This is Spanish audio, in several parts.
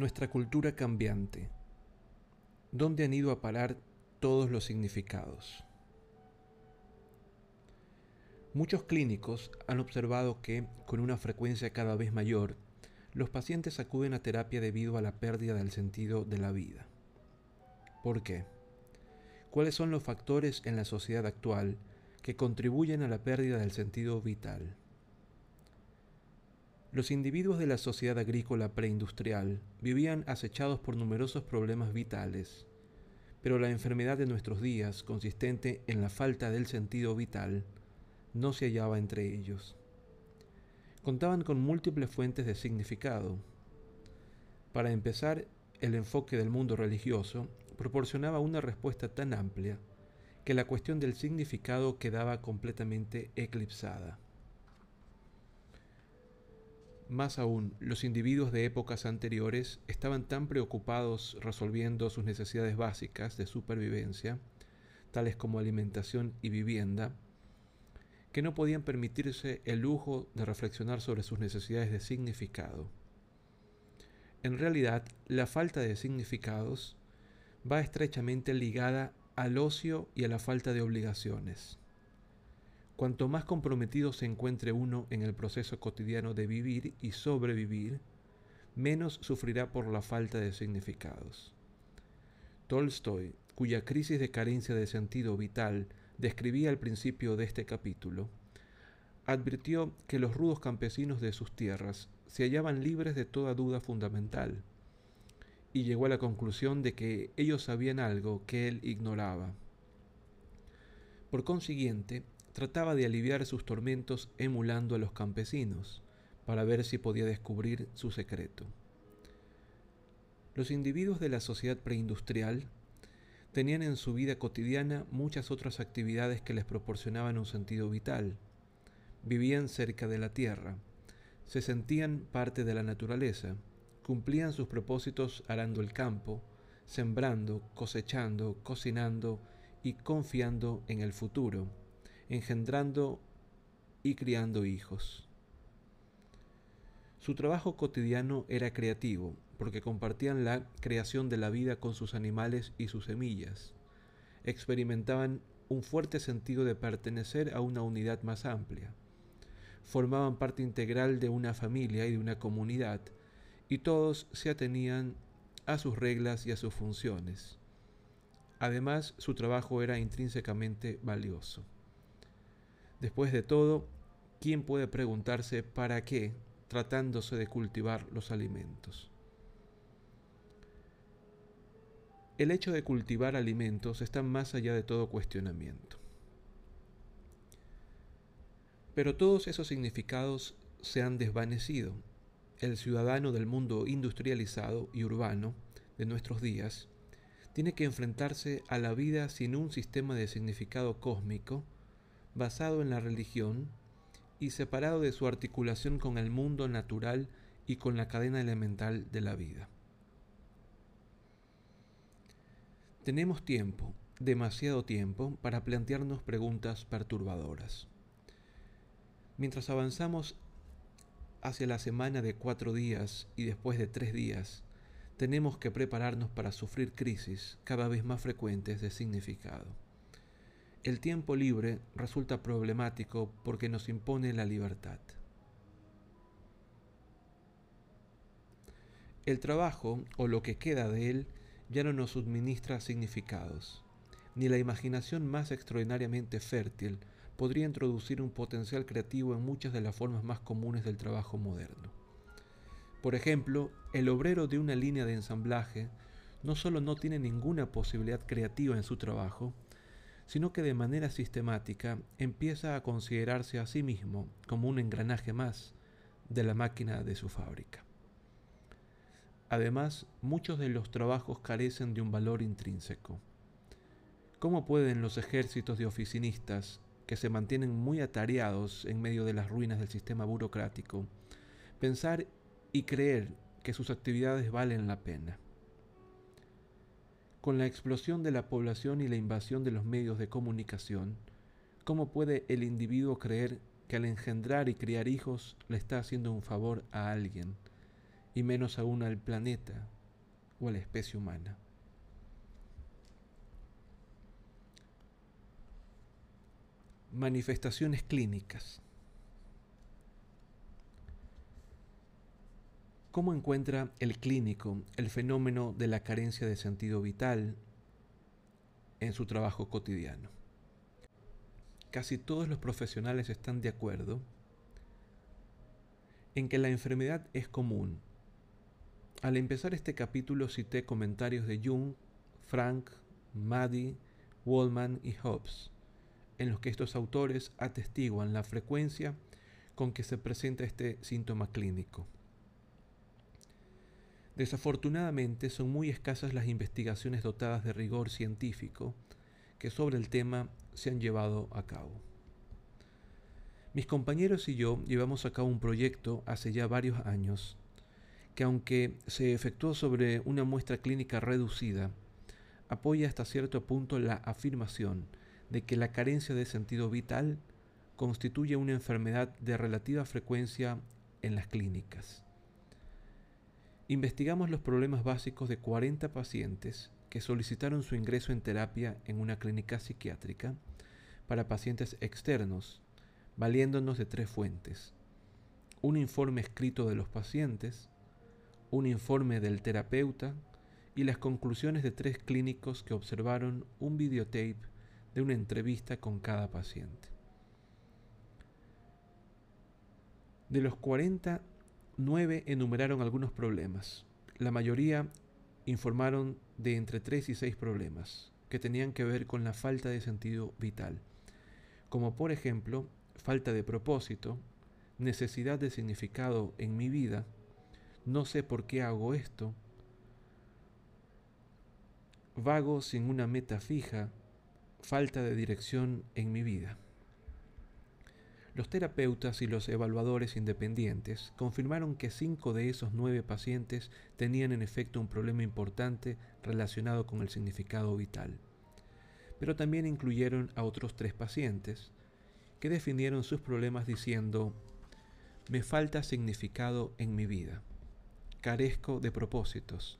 Nuestra cultura cambiante. ¿Dónde han ido a parar todos los significados? Muchos clínicos han observado que, con una frecuencia cada vez mayor, los pacientes acuden a terapia debido a la pérdida del sentido de la vida. ¿Por qué? ¿Cuáles son los factores en la sociedad actual que contribuyen a la pérdida del sentido vital? Los individuos de la sociedad agrícola preindustrial vivían acechados por numerosos problemas vitales, pero la enfermedad de nuestros días, consistente en la falta del sentido vital, no se hallaba entre ellos. Contaban con múltiples fuentes de significado. Para empezar, el enfoque del mundo religioso proporcionaba una respuesta tan amplia que la cuestión del significado quedaba completamente eclipsada. Más aún, los individuos de épocas anteriores estaban tan preocupados resolviendo sus necesidades básicas de supervivencia, tales como alimentación y vivienda, que no podían permitirse el lujo de reflexionar sobre sus necesidades de significado. En realidad, la falta de significados va estrechamente ligada al ocio y a la falta de obligaciones. Cuanto más comprometido se encuentre uno en el proceso cotidiano de vivir y sobrevivir, menos sufrirá por la falta de significados. Tolstoy, cuya crisis de carencia de sentido vital describía al principio de este capítulo, advirtió que los rudos campesinos de sus tierras se hallaban libres de toda duda fundamental, y llegó a la conclusión de que ellos sabían algo que él ignoraba. Por consiguiente, trataba de aliviar sus tormentos emulando a los campesinos, para ver si podía descubrir su secreto. Los individuos de la sociedad preindustrial tenían en su vida cotidiana muchas otras actividades que les proporcionaban un sentido vital. Vivían cerca de la tierra, se sentían parte de la naturaleza, cumplían sus propósitos arando el campo, sembrando, cosechando, cocinando y confiando en el futuro, engendrando y criando hijos. Su trabajo cotidiano era creativo, porque compartían la creación de la vida con sus animales y sus semillas. Experimentaban un fuerte sentido de pertenecer a una unidad más amplia. Formaban parte integral de una familia y de una comunidad, y todos se atenían a sus reglas y a sus funciones. Además, su trabajo era intrínsecamente valioso. Después de todo, ¿quién puede preguntarse para qué tratándose de cultivar los alimentos? El hecho de cultivar alimentos está más allá de todo cuestionamiento. Pero todos esos significados se han desvanecido. El ciudadano del mundo industrializado y urbano de nuestros días tiene que enfrentarse a la vida sin un sistema de significado cósmico basado en la religión y separado de su articulación con el mundo natural y con la cadena elemental de la vida. Tenemos tiempo, demasiado tiempo, para plantearnos preguntas perturbadoras. Mientras avanzamos hacia la semana de cuatro días y después de tres días, tenemos que prepararnos para sufrir crisis cada vez más frecuentes de significado. El tiempo libre resulta problemático porque nos impone la libertad. El trabajo, o lo que queda de él, ya no nos suministra significados. Ni la imaginación más extraordinariamente fértil podría introducir un potencial creativo en muchas de las formas más comunes del trabajo moderno. Por ejemplo, el obrero de una línea de ensamblaje no solo no tiene ninguna posibilidad creativa en su trabajo, sino que de manera sistemática empieza a considerarse a sí mismo como un engranaje más de la máquina de su fábrica. Además, muchos de los trabajos carecen de un valor intrínseco. ¿Cómo pueden los ejércitos de oficinistas, que se mantienen muy atareados en medio de las ruinas del sistema burocrático, pensar y creer que sus actividades valen la pena? Con la explosión de la población y la invasión de los medios de comunicación, ¿cómo puede el individuo creer que al engendrar y criar hijos le está haciendo un favor a alguien? y menos aún al planeta o a la especie humana. Manifestaciones clínicas. ¿Cómo encuentra el clínico el fenómeno de la carencia de sentido vital en su trabajo cotidiano? Casi todos los profesionales están de acuerdo en que la enfermedad es común. Al empezar este capítulo cité comentarios de Jung, Frank, Maddy, Wallman y Hobbes, en los que estos autores atestiguan la frecuencia con que se presenta este síntoma clínico. Desafortunadamente son muy escasas las investigaciones dotadas de rigor científico que sobre el tema se han llevado a cabo. Mis compañeros y yo llevamos a cabo un proyecto hace ya varios años que aunque se efectuó sobre una muestra clínica reducida, apoya hasta cierto punto la afirmación de que la carencia de sentido vital constituye una enfermedad de relativa frecuencia en las clínicas. Investigamos los problemas básicos de 40 pacientes que solicitaron su ingreso en terapia en una clínica psiquiátrica para pacientes externos, valiéndonos de tres fuentes. Un informe escrito de los pacientes, un informe del terapeuta y las conclusiones de tres clínicos que observaron un videotape de una entrevista con cada paciente. De los 40 Nueve enumeraron algunos problemas. La mayoría informaron de entre tres y seis problemas que tenían que ver con la falta de sentido vital, como por ejemplo falta de propósito, necesidad de significado en mi vida, no sé por qué hago esto, vago sin una meta fija, falta de dirección en mi vida. Los terapeutas y los evaluadores independientes confirmaron que cinco de esos nueve pacientes tenían en efecto un problema importante relacionado con el significado vital. Pero también incluyeron a otros tres pacientes que definieron sus problemas diciendo, me falta significado en mi vida, carezco de propósitos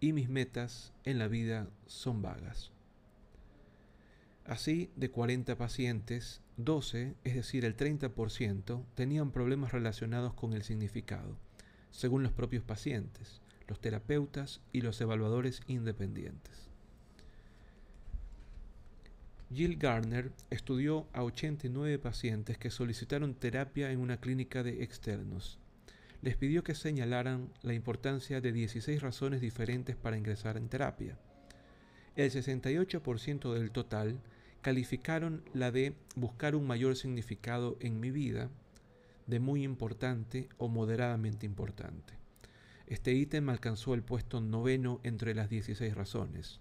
y mis metas en la vida son vagas. Así, de 40 pacientes, 12, es decir, el 30%, tenían problemas relacionados con el significado, según los propios pacientes, los terapeutas y los evaluadores independientes. Jill Garner estudió a 89 pacientes que solicitaron terapia en una clínica de externos. Les pidió que señalaran la importancia de 16 razones diferentes para ingresar en terapia. El 68% del total calificaron la de buscar un mayor significado en mi vida, de muy importante o moderadamente importante. Este ítem alcanzó el puesto noveno entre las 16 razones.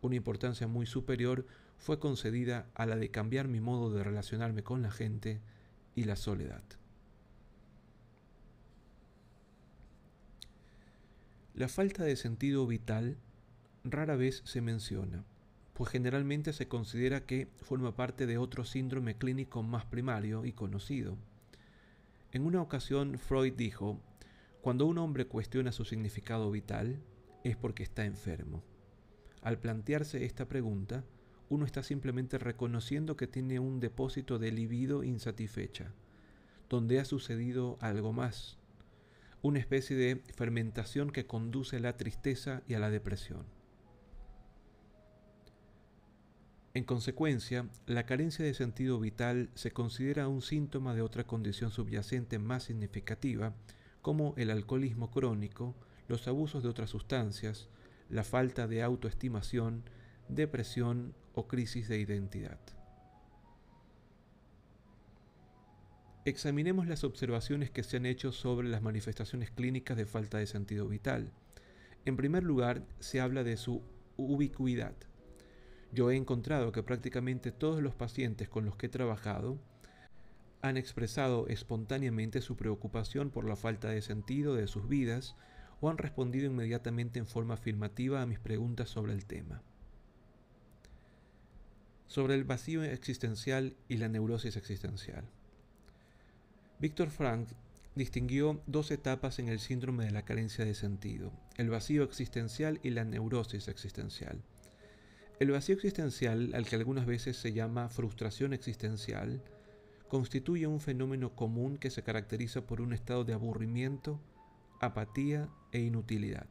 Una importancia muy superior fue concedida a la de cambiar mi modo de relacionarme con la gente y la soledad. La falta de sentido vital rara vez se menciona pues generalmente se considera que forma parte de otro síndrome clínico más primario y conocido. En una ocasión Freud dijo, cuando un hombre cuestiona su significado vital, es porque está enfermo. Al plantearse esta pregunta, uno está simplemente reconociendo que tiene un depósito de libido insatisfecha, donde ha sucedido algo más, una especie de fermentación que conduce a la tristeza y a la depresión. En consecuencia, la carencia de sentido vital se considera un síntoma de otra condición subyacente más significativa, como el alcoholismo crónico, los abusos de otras sustancias, la falta de autoestimación, depresión o crisis de identidad. Examinemos las observaciones que se han hecho sobre las manifestaciones clínicas de falta de sentido vital. En primer lugar, se habla de su ubicuidad. Yo he encontrado que prácticamente todos los pacientes con los que he trabajado han expresado espontáneamente su preocupación por la falta de sentido de sus vidas o han respondido inmediatamente en forma afirmativa a mis preguntas sobre el tema. Sobre el vacío existencial y la neurosis existencial. Víctor Frank distinguió dos etapas en el síndrome de la carencia de sentido, el vacío existencial y la neurosis existencial. El vacío existencial, al que algunas veces se llama frustración existencial, constituye un fenómeno común que se caracteriza por un estado de aburrimiento, apatía e inutilidad.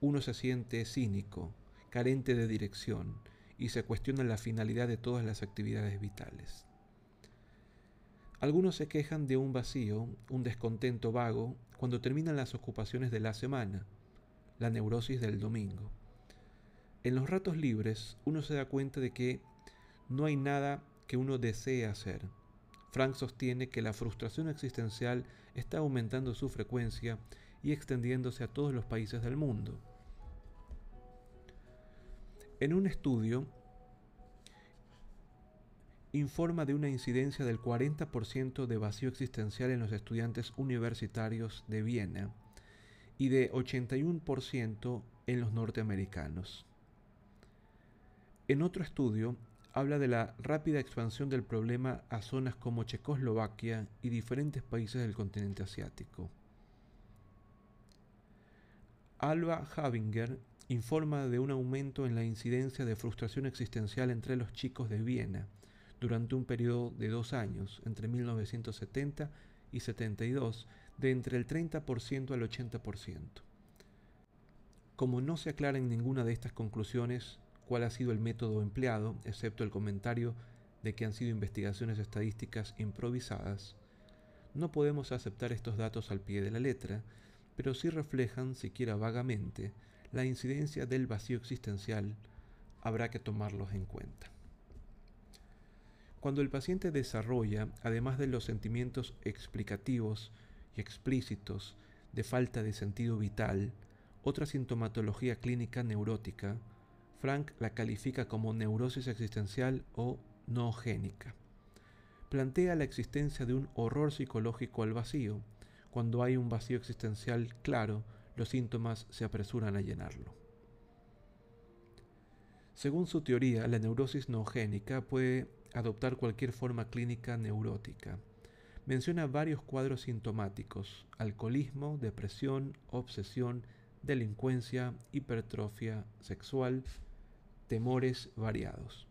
Uno se siente cínico, carente de dirección y se cuestiona la finalidad de todas las actividades vitales. Algunos se quejan de un vacío, un descontento vago, cuando terminan las ocupaciones de la semana, la neurosis del domingo. En los ratos libres uno se da cuenta de que no hay nada que uno desee hacer. Frank sostiene que la frustración existencial está aumentando su frecuencia y extendiéndose a todos los países del mundo. En un estudio informa de una incidencia del 40% de vacío existencial en los estudiantes universitarios de Viena y de 81% en los norteamericanos. En otro estudio, habla de la rápida expansión del problema a zonas como Checoslovaquia y diferentes países del continente asiático. Alba Havinger informa de un aumento en la incidencia de frustración existencial entre los chicos de Viena durante un periodo de dos años, entre 1970 y 72, de entre el 30% al 80%. Como no se aclara en ninguna de estas conclusiones, cuál ha sido el método empleado, excepto el comentario de que han sido investigaciones estadísticas improvisadas, no podemos aceptar estos datos al pie de la letra, pero sí reflejan, siquiera vagamente, la incidencia del vacío existencial, habrá que tomarlos en cuenta. Cuando el paciente desarrolla, además de los sentimientos explicativos y explícitos de falta de sentido vital, otra sintomatología clínica neurótica, Frank la califica como neurosis existencial o noogénica. Plantea la existencia de un horror psicológico al vacío. Cuando hay un vacío existencial claro, los síntomas se apresuran a llenarlo. Según su teoría, la neurosis noogénica puede adoptar cualquier forma clínica neurótica. Menciona varios cuadros sintomáticos, alcoholismo, depresión, obsesión, delincuencia, hipertrofia sexual, temores variados.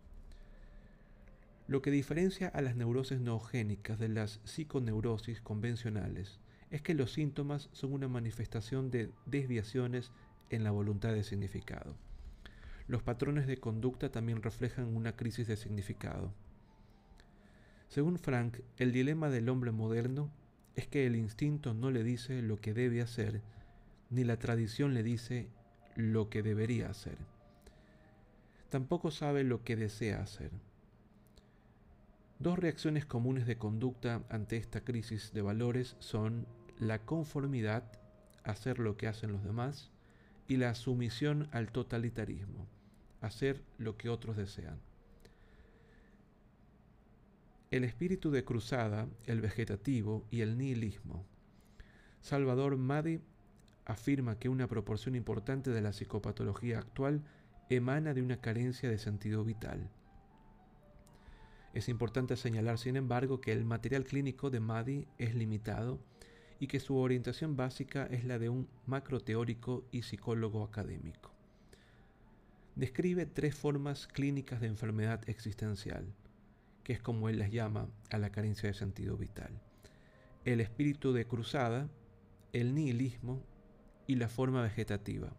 Lo que diferencia a las neurosis noogénicas de las psiconeurosis convencionales es que los síntomas son una manifestación de desviaciones en la voluntad de significado. Los patrones de conducta también reflejan una crisis de significado. Según Frank, el dilema del hombre moderno es que el instinto no le dice lo que debe hacer, ni la tradición le dice lo que debería hacer tampoco sabe lo que desea hacer. Dos reacciones comunes de conducta ante esta crisis de valores son la conformidad, hacer lo que hacen los demás, y la sumisión al totalitarismo, hacer lo que otros desean. El espíritu de cruzada, el vegetativo y el nihilismo. Salvador Madi afirma que una proporción importante de la psicopatología actual emana de una carencia de sentido vital. Es importante señalar, sin embargo, que el material clínico de Madi es limitado y que su orientación básica es la de un macroteórico y psicólogo académico. Describe tres formas clínicas de enfermedad existencial, que es como él las llama a la carencia de sentido vital. El espíritu de cruzada, el nihilismo y la forma vegetativa.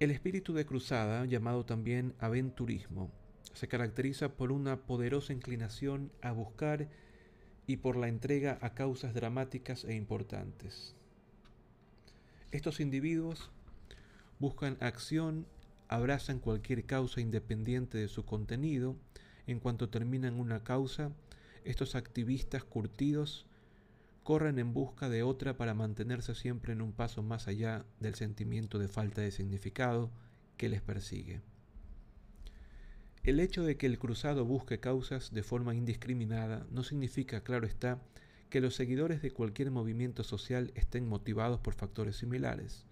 El espíritu de cruzada, llamado también aventurismo, se caracteriza por una poderosa inclinación a buscar y por la entrega a causas dramáticas e importantes. Estos individuos buscan acción, abrazan cualquier causa independiente de su contenido, en cuanto terminan una causa, estos activistas curtidos corren en busca de otra para mantenerse siempre en un paso más allá del sentimiento de falta de significado que les persigue. El hecho de que el cruzado busque causas de forma indiscriminada no significa, claro está, que los seguidores de cualquier movimiento social estén motivados por factores similares.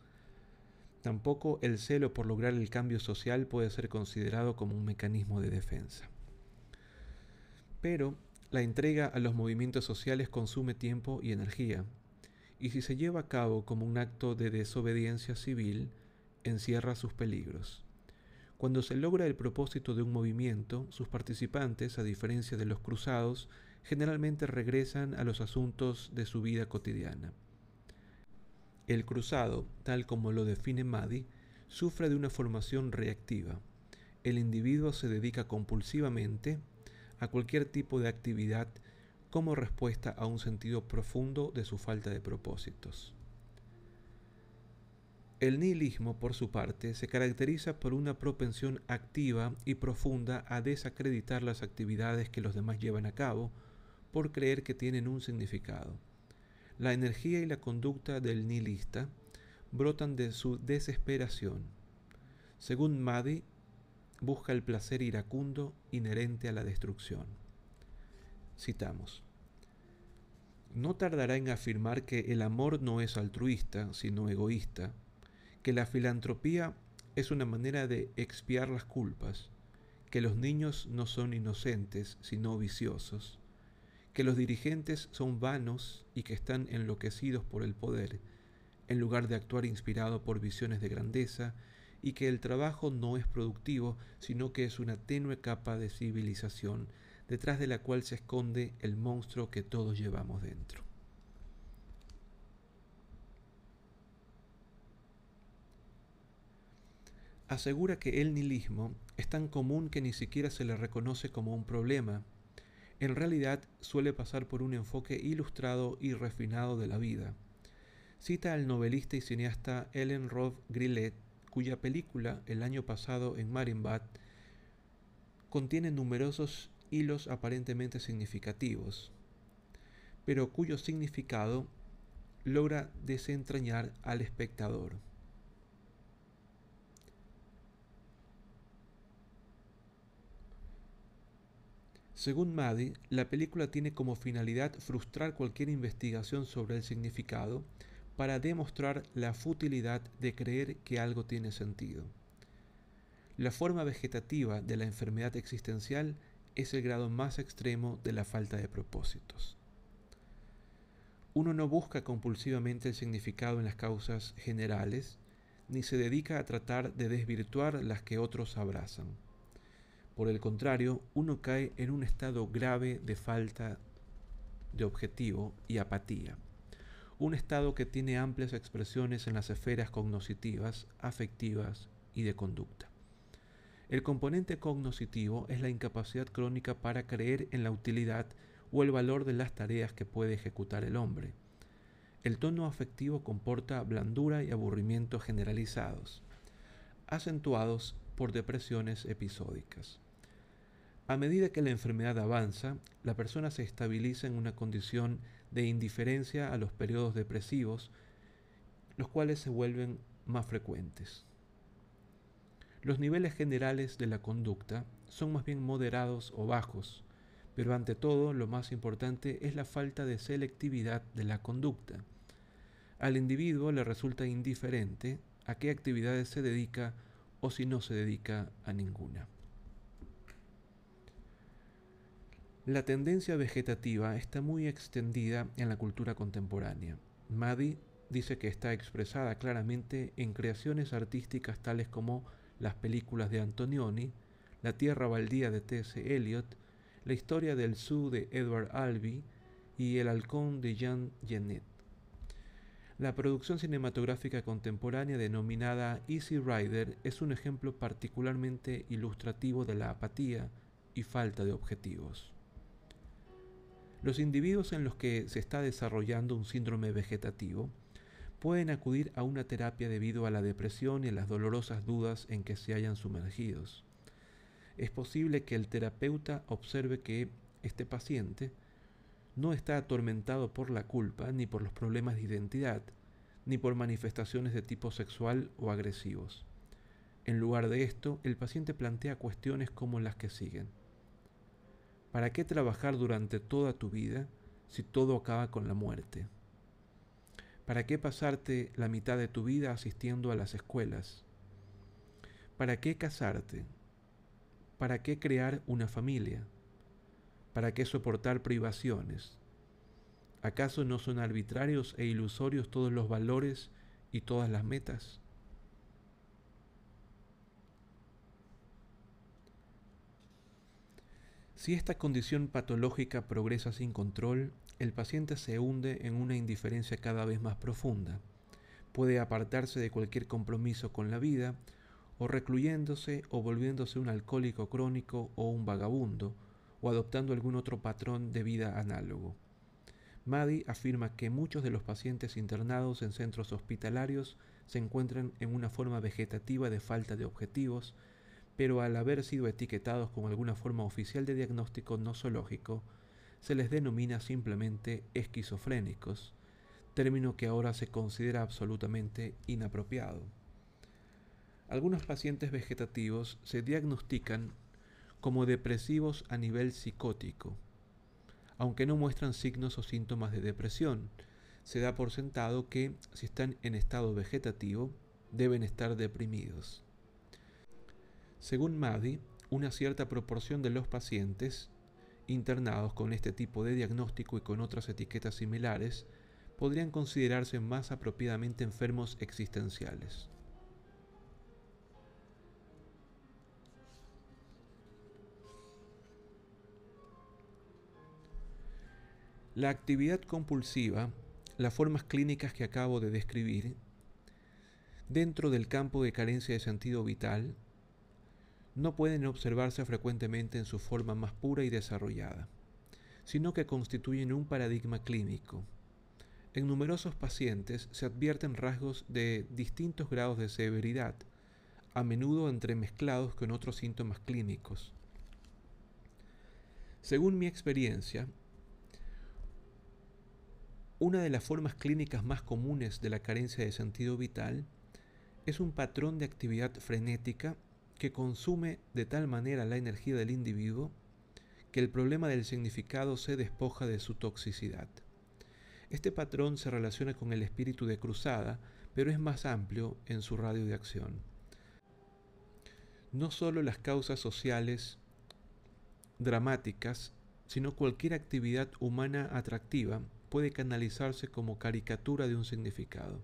Tampoco el celo por lograr el cambio social puede ser considerado como un mecanismo de defensa. Pero La entrega a los movimientos sociales consume tiempo y energía, y si se lleva a cabo como un acto de desobediencia civil, encierra sus peligros. Cuando se logra el propósito de un movimiento, sus participantes, a diferencia de los cruzados, generalmente regresan a los asuntos de su vida cotidiana. El cruzado, tal como lo define Maddy, sufre de una formación reactiva. El individuo se dedica compulsivamente a cualquier tipo de actividad como respuesta a un sentido profundo de su falta de propósitos. El nihilismo, por su parte, se caracteriza por una propensión activa y profunda a desacreditar las actividades que los demás llevan a cabo por creer que tienen un significado. La energía y la conducta del nihilista brotan de su desesperación. Según Maddy, busca el placer iracundo inherente a la destrucción. Citamos. No tardará en afirmar que el amor no es altruista, sino egoísta, que la filantropía es una manera de expiar las culpas, que los niños no son inocentes, sino viciosos, que los dirigentes son vanos y que están enloquecidos por el poder, en lugar de actuar inspirado por visiones de grandeza, y que el trabajo no es productivo, sino que es una tenue capa de civilización, detrás de la cual se esconde el monstruo que todos llevamos dentro. Asegura que el nihilismo es tan común que ni siquiera se le reconoce como un problema. En realidad suele pasar por un enfoque ilustrado y refinado de la vida. Cita al novelista y cineasta Ellen Roth Grillet cuya película el año pasado en Marienbad contiene numerosos hilos aparentemente significativos, pero cuyo significado logra desentrañar al espectador. Según Maddy, la película tiene como finalidad frustrar cualquier investigación sobre el significado para demostrar la futilidad de creer que algo tiene sentido. La forma vegetativa de la enfermedad existencial es el grado más extremo de la falta de propósitos. Uno no busca compulsivamente el significado en las causas generales, ni se dedica a tratar de desvirtuar las que otros abrazan. Por el contrario, uno cae en un estado grave de falta de objetivo y apatía un estado que tiene amplias expresiones en las esferas cognoscitivas, afectivas y de conducta. El componente cognoscitivo es la incapacidad crónica para creer en la utilidad o el valor de las tareas que puede ejecutar el hombre. El tono afectivo comporta blandura y aburrimiento generalizados, acentuados por depresiones episódicas. A medida que la enfermedad avanza, la persona se estabiliza en una condición de indiferencia a los periodos depresivos, los cuales se vuelven más frecuentes. Los niveles generales de la conducta son más bien moderados o bajos, pero ante todo lo más importante es la falta de selectividad de la conducta. Al individuo le resulta indiferente a qué actividades se dedica o si no se dedica a ninguna. La tendencia vegetativa está muy extendida en la cultura contemporánea. Maddy dice que está expresada claramente en creaciones artísticas tales como las películas de Antonioni, La Tierra Baldía de T.S. Eliot, La Historia del Zoo de Edward Albee y El Halcón de Jean Genet. La producción cinematográfica contemporánea denominada Easy Rider es un ejemplo particularmente ilustrativo de la apatía y falta de objetivos. Los individuos en los que se está desarrollando un síndrome vegetativo pueden acudir a una terapia debido a la depresión y a las dolorosas dudas en que se hayan sumergidos. Es posible que el terapeuta observe que este paciente no está atormentado por la culpa ni por los problemas de identidad, ni por manifestaciones de tipo sexual o agresivos. En lugar de esto, el paciente plantea cuestiones como las que siguen. ¿Para qué trabajar durante toda tu vida si todo acaba con la muerte? ¿Para qué pasarte la mitad de tu vida asistiendo a las escuelas? ¿Para qué casarte? ¿Para qué crear una familia? ¿Para qué soportar privaciones? ¿Acaso no son arbitrarios e ilusorios todos los valores y todas las metas? Si esta condición patológica progresa sin control, el paciente se hunde en una indiferencia cada vez más profunda. Puede apartarse de cualquier compromiso con la vida, o recluyéndose o volviéndose un alcohólico crónico o un vagabundo, o adoptando algún otro patrón de vida análogo. Maddy afirma que muchos de los pacientes internados en centros hospitalarios se encuentran en una forma vegetativa de falta de objetivos, pero al haber sido etiquetados con alguna forma oficial de diagnóstico nosológico, se les denomina simplemente esquizofrénicos, término que ahora se considera absolutamente inapropiado. Algunos pacientes vegetativos se diagnostican como depresivos a nivel psicótico, aunque no muestran signos o síntomas de depresión. Se da por sentado que si están en estado vegetativo, deben estar deprimidos. Según Maddy, una cierta proporción de los pacientes internados con este tipo de diagnóstico y con otras etiquetas similares podrían considerarse más apropiadamente enfermos existenciales. La actividad compulsiva, las formas clínicas que acabo de describir, dentro del campo de carencia de sentido vital, no pueden observarse frecuentemente en su forma más pura y desarrollada, sino que constituyen un paradigma clínico. En numerosos pacientes se advierten rasgos de distintos grados de severidad, a menudo entremezclados con otros síntomas clínicos. Según mi experiencia, una de las formas clínicas más comunes de la carencia de sentido vital es un patrón de actividad frenética que consume de tal manera la energía del individuo que el problema del significado se despoja de su toxicidad. Este patrón se relaciona con el espíritu de cruzada, pero es más amplio en su radio de acción. No solo las causas sociales dramáticas, sino cualquier actividad humana atractiva puede canalizarse como caricatura de un significado.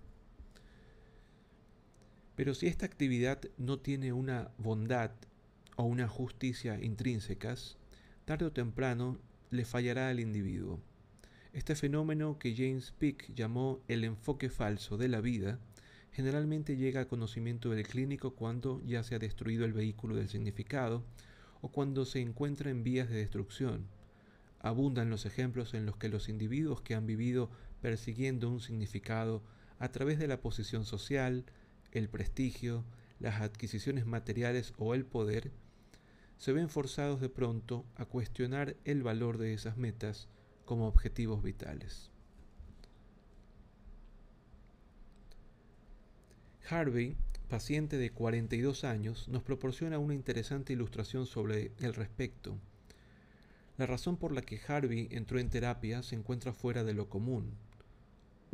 Pero si esta actividad no tiene una bondad o una justicia intrínsecas, tarde o temprano le fallará al individuo. Este fenómeno que James Pick llamó el enfoque falso de la vida, generalmente llega al conocimiento del clínico cuando ya se ha destruido el vehículo del significado o cuando se encuentra en vías de destrucción. Abundan los ejemplos en los que los individuos que han vivido persiguiendo un significado a través de la posición social, el prestigio, las adquisiciones materiales o el poder, se ven forzados de pronto a cuestionar el valor de esas metas como objetivos vitales. Harvey, paciente de 42 años, nos proporciona una interesante ilustración sobre el respecto. La razón por la que Harvey entró en terapia se encuentra fuera de lo común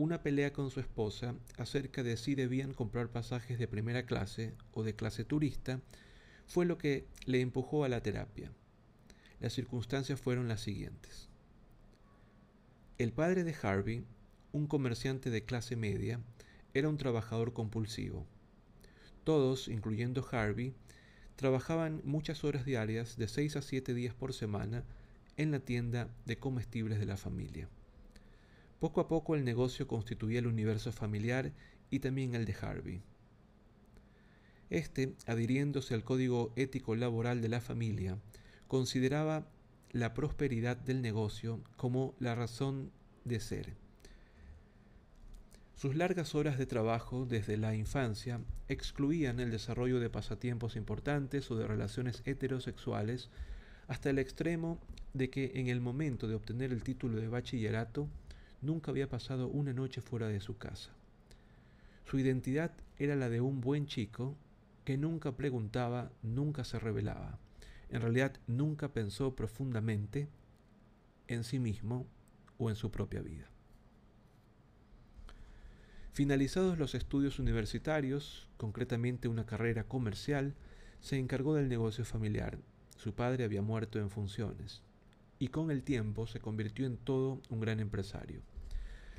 una pelea con su esposa acerca de si debían comprar pasajes de primera clase o de clase turista fue lo que le empujó a la terapia. Las circunstancias fueron las siguientes. El padre de Harvey, un comerciante de clase media, era un trabajador compulsivo. Todos, incluyendo Harvey, trabajaban muchas horas diarias de 6 a 7 días por semana en la tienda de comestibles de la familia. Poco a poco el negocio constituía el universo familiar y también el de Harvey. Este, adhiriéndose al código ético laboral de la familia, consideraba la prosperidad del negocio como la razón de ser. Sus largas horas de trabajo desde la infancia excluían el desarrollo de pasatiempos importantes o de relaciones heterosexuales hasta el extremo de que en el momento de obtener el título de bachillerato nunca había pasado una noche fuera de su casa. Su identidad era la de un buen chico que nunca preguntaba, nunca se revelaba. En realidad nunca pensó profundamente en sí mismo o en su propia vida. Finalizados los estudios universitarios, concretamente una carrera comercial, se encargó del negocio familiar. Su padre había muerto en funciones. y con el tiempo se convirtió en todo un gran empresario.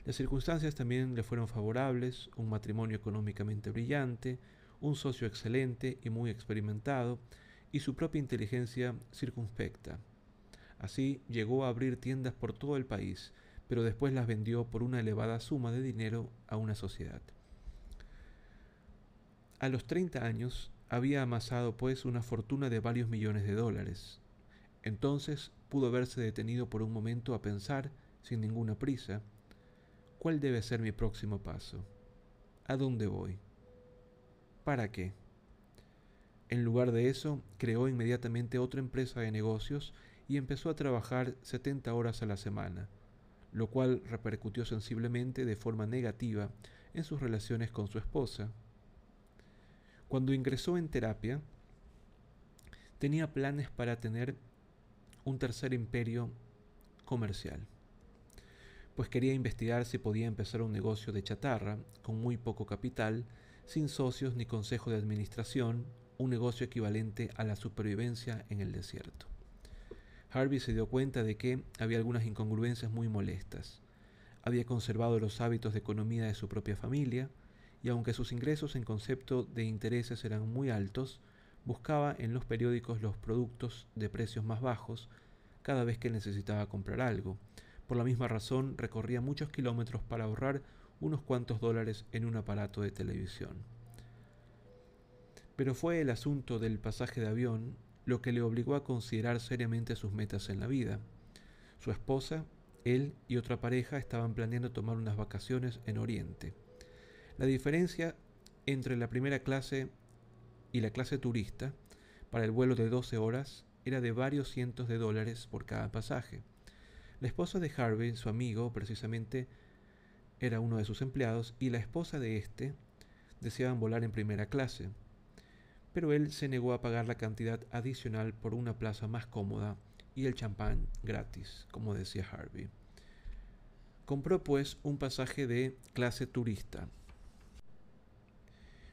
Las circunstancias también le fueron favorables, un matrimonio económicamente brillante, un socio excelente y muy experimentado, y su propia inteligencia circunspecta. Así llegó a abrir tiendas por todo el país, pero después las vendió por una elevada suma de dinero a una sociedad. A los 30 años había amasado pues una fortuna de varios millones de dólares. Entonces pudo verse detenido por un momento a pensar, sin ninguna prisa, ¿Cuál debe ser mi próximo paso? ¿A dónde voy? ¿Para qué? En lugar de eso, creó inmediatamente otra empresa de negocios y empezó a trabajar 70 horas a la semana, lo cual repercutió sensiblemente de forma negativa en sus relaciones con su esposa. Cuando ingresó en terapia, tenía planes para tener un tercer imperio comercial pues quería investigar si podía empezar un negocio de chatarra, con muy poco capital, sin socios ni consejo de administración, un negocio equivalente a la supervivencia en el desierto. Harvey se dio cuenta de que había algunas incongruencias muy molestas. Había conservado los hábitos de economía de su propia familia, y aunque sus ingresos en concepto de intereses eran muy altos, buscaba en los periódicos los productos de precios más bajos cada vez que necesitaba comprar algo, por la misma razón, recorría muchos kilómetros para ahorrar unos cuantos dólares en un aparato de televisión. Pero fue el asunto del pasaje de avión lo que le obligó a considerar seriamente sus metas en la vida. Su esposa, él y otra pareja estaban planeando tomar unas vacaciones en Oriente. La diferencia entre la primera clase y la clase turista para el vuelo de 12 horas era de varios cientos de dólares por cada pasaje. La esposa de Harvey, su amigo, precisamente era uno de sus empleados, y la esposa de éste deseaban volar en primera clase, pero él se negó a pagar la cantidad adicional por una plaza más cómoda y el champán gratis, como decía Harvey. Compró pues un pasaje de clase turista,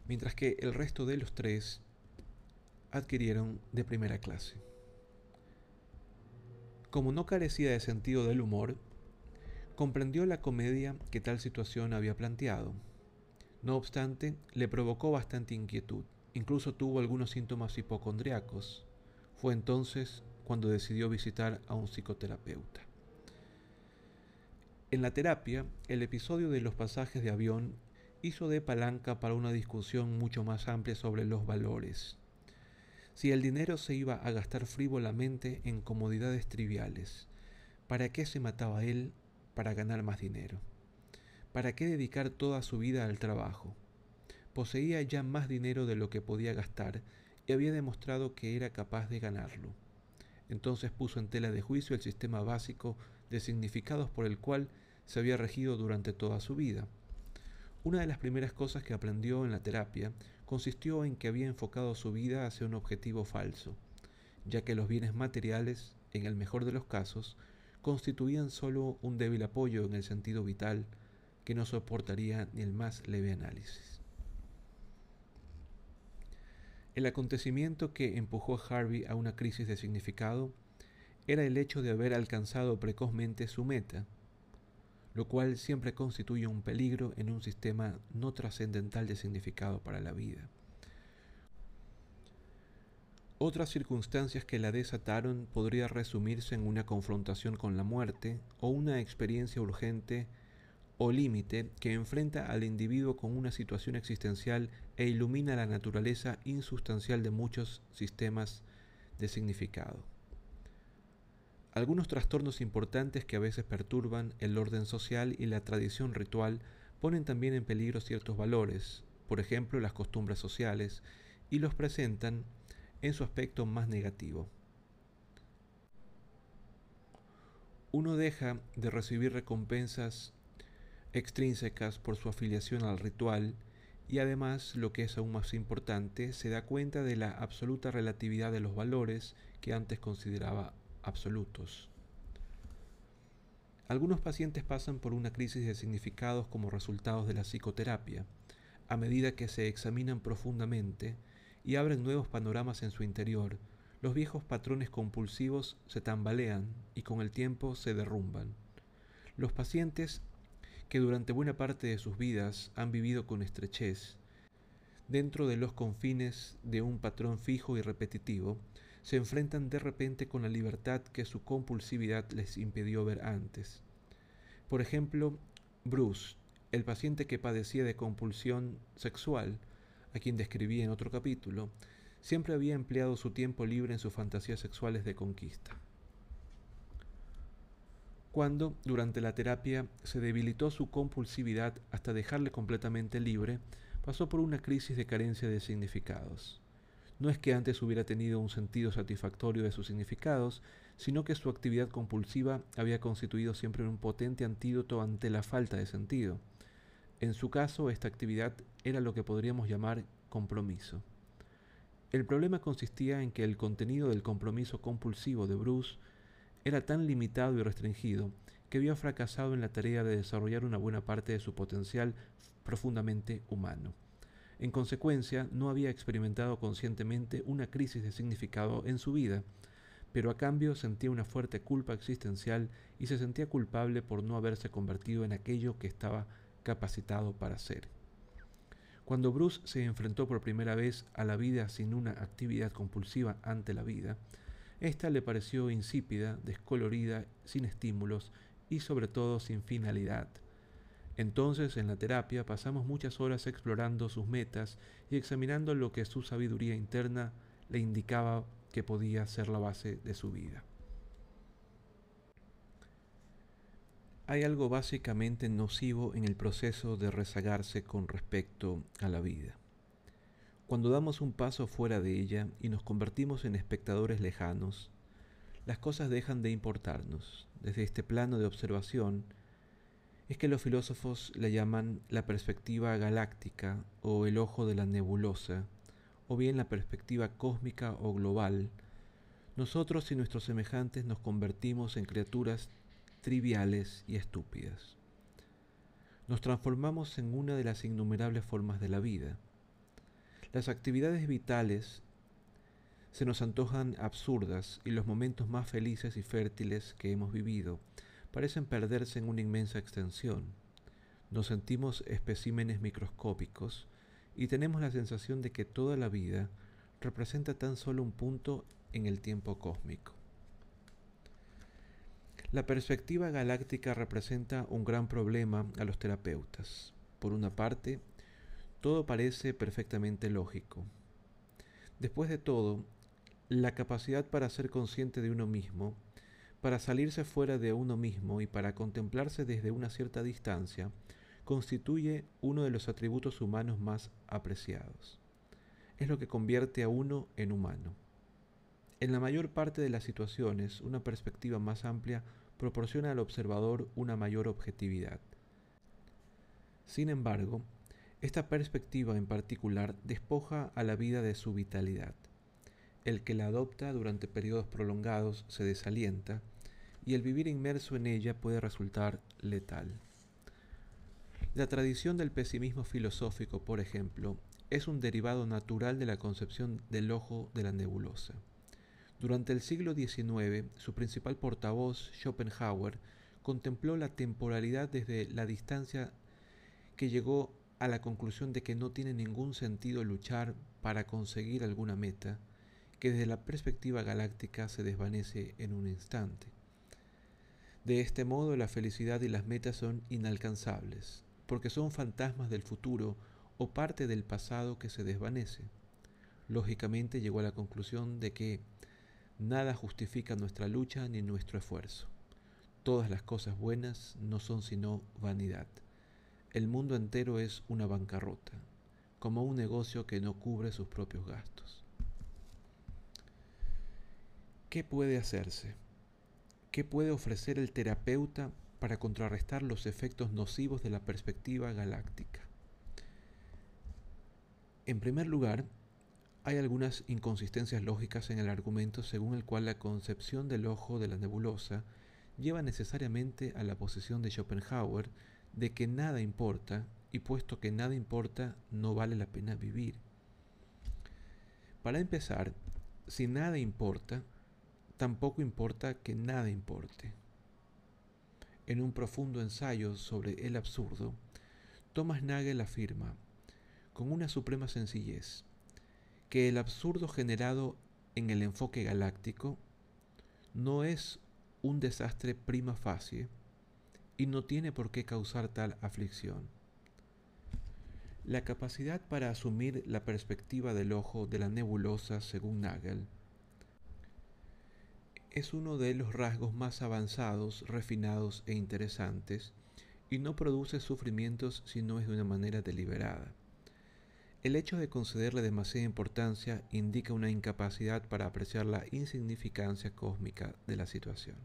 mientras que el resto de los tres adquirieron de primera clase. Como no carecía de sentido del humor, comprendió la comedia que tal situación había planteado. No obstante, le provocó bastante inquietud, incluso tuvo algunos síntomas hipocondriacos. Fue entonces cuando decidió visitar a un psicoterapeuta. En la terapia, el episodio de los pasajes de avión hizo de palanca para una discusión mucho más amplia sobre los valores, si el dinero se iba a gastar frívolamente en comodidades triviales, ¿para qué se mataba él para ganar más dinero? ¿Para qué dedicar toda su vida al trabajo? Poseía ya más dinero de lo que podía gastar y había demostrado que era capaz de ganarlo. Entonces puso en tela de juicio el sistema básico de significados por el cual se había regido durante toda su vida. Una de las primeras cosas que aprendió en la terapia consistió en que había enfocado su vida hacia un objetivo falso, ya que los bienes materiales, en el mejor de los casos, constituían sólo un débil apoyo en el sentido vital que no soportaría ni el más leve análisis. El acontecimiento que empujó a Harvey a una crisis de significado era el hecho de haber alcanzado precozmente su meta, lo cual siempre constituye un peligro en un sistema no trascendental de significado para la vida. Otras circunstancias que la desataron podría resumirse en una confrontación con la muerte o una experiencia urgente o límite que enfrenta al individuo con una situación existencial e ilumina la naturaleza insustancial de muchos sistemas de significado. Algunos trastornos importantes que a veces perturban el orden social y la tradición ritual ponen también en peligro ciertos valores, por ejemplo las costumbres sociales, y los presentan en su aspecto más negativo. Uno deja de recibir recompensas extrínsecas por su afiliación al ritual y además, lo que es aún más importante, se da cuenta de la absoluta relatividad de los valores que antes consideraba absolutos. Algunos pacientes pasan por una crisis de significados como resultados de la psicoterapia, a medida que se examinan profundamente y abren nuevos panoramas en su interior, los viejos patrones compulsivos se tambalean y con el tiempo se derrumban. Los pacientes que durante buena parte de sus vidas han vivido con estrechez, dentro de los confines de un patrón fijo y repetitivo, se enfrentan de repente con la libertad que su compulsividad les impidió ver antes. Por ejemplo, Bruce, el paciente que padecía de compulsión sexual, a quien describí en otro capítulo, siempre había empleado su tiempo libre en sus fantasías sexuales de conquista. Cuando, durante la terapia, se debilitó su compulsividad hasta dejarle completamente libre, pasó por una crisis de carencia de significados. No es que antes hubiera tenido un sentido satisfactorio de sus significados, sino que su actividad compulsiva había constituido siempre un potente antídoto ante la falta de sentido. En su caso, esta actividad era lo que podríamos llamar compromiso. El problema consistía en que el contenido del compromiso compulsivo de Bruce era tan limitado y restringido que había fracasado en la tarea de desarrollar una buena parte de su potencial profundamente humano. En consecuencia, no había experimentado conscientemente una crisis de significado en su vida, pero a cambio sentía una fuerte culpa existencial y se sentía culpable por no haberse convertido en aquello que estaba capacitado para ser. Cuando Bruce se enfrentó por primera vez a la vida sin una actividad compulsiva ante la vida, ésta le pareció insípida, descolorida, sin estímulos y sobre todo sin finalidad. Entonces en la terapia pasamos muchas horas explorando sus metas y examinando lo que su sabiduría interna le indicaba que podía ser la base de su vida. Hay algo básicamente nocivo en el proceso de rezagarse con respecto a la vida. Cuando damos un paso fuera de ella y nos convertimos en espectadores lejanos, las cosas dejan de importarnos. Desde este plano de observación, es que los filósofos le llaman la perspectiva galáctica o el ojo de la nebulosa, o bien la perspectiva cósmica o global, nosotros y nuestros semejantes nos convertimos en criaturas triviales y estúpidas. Nos transformamos en una de las innumerables formas de la vida. Las actividades vitales se nos antojan absurdas y los momentos más felices y fértiles que hemos vivido parecen perderse en una inmensa extensión. Nos sentimos especímenes microscópicos y tenemos la sensación de que toda la vida representa tan solo un punto en el tiempo cósmico. La perspectiva galáctica representa un gran problema a los terapeutas. Por una parte, todo parece perfectamente lógico. Después de todo, la capacidad para ser consciente de uno mismo, para salirse fuera de uno mismo y para contemplarse desde una cierta distancia, constituye uno de los atributos humanos más apreciados. Es lo que convierte a uno en humano. En la mayor parte de las situaciones, una perspectiva más amplia proporciona al observador una mayor objetividad. Sin embargo, esta perspectiva en particular despoja a la vida de su vitalidad. El que la adopta durante periodos prolongados se desalienta y el vivir inmerso en ella puede resultar letal. La tradición del pesimismo filosófico, por ejemplo, es un derivado natural de la concepción del ojo de la nebulosa. Durante el siglo XIX, su principal portavoz, Schopenhauer, contempló la temporalidad desde la distancia que llegó a la conclusión de que no tiene ningún sentido luchar para conseguir alguna meta, que desde la perspectiva galáctica se desvanece en un instante. De este modo la felicidad y las metas son inalcanzables, porque son fantasmas del futuro o parte del pasado que se desvanece. Lógicamente llegó a la conclusión de que nada justifica nuestra lucha ni nuestro esfuerzo. Todas las cosas buenas no son sino vanidad. El mundo entero es una bancarrota, como un negocio que no cubre sus propios gastos. ¿Qué puede hacerse? ¿Qué puede ofrecer el terapeuta para contrarrestar los efectos nocivos de la perspectiva galáctica. En primer lugar, hay algunas inconsistencias lógicas en el argumento según el cual la concepción del ojo de la nebulosa lleva necesariamente a la posición de Schopenhauer de que nada importa y puesto que nada importa no vale la pena vivir. Para empezar, si nada importa, tampoco importa que nada importe. En un profundo ensayo sobre el absurdo, Thomas Nagel afirma, con una suprema sencillez, que el absurdo generado en el enfoque galáctico no es un desastre prima facie y no tiene por qué causar tal aflicción. La capacidad para asumir la perspectiva del ojo de la nebulosa, según Nagel, es uno de los rasgos más avanzados, refinados e interesantes, y no produce sufrimientos si no es de una manera deliberada. El hecho de concederle demasiada importancia indica una incapacidad para apreciar la insignificancia cósmica de la situación.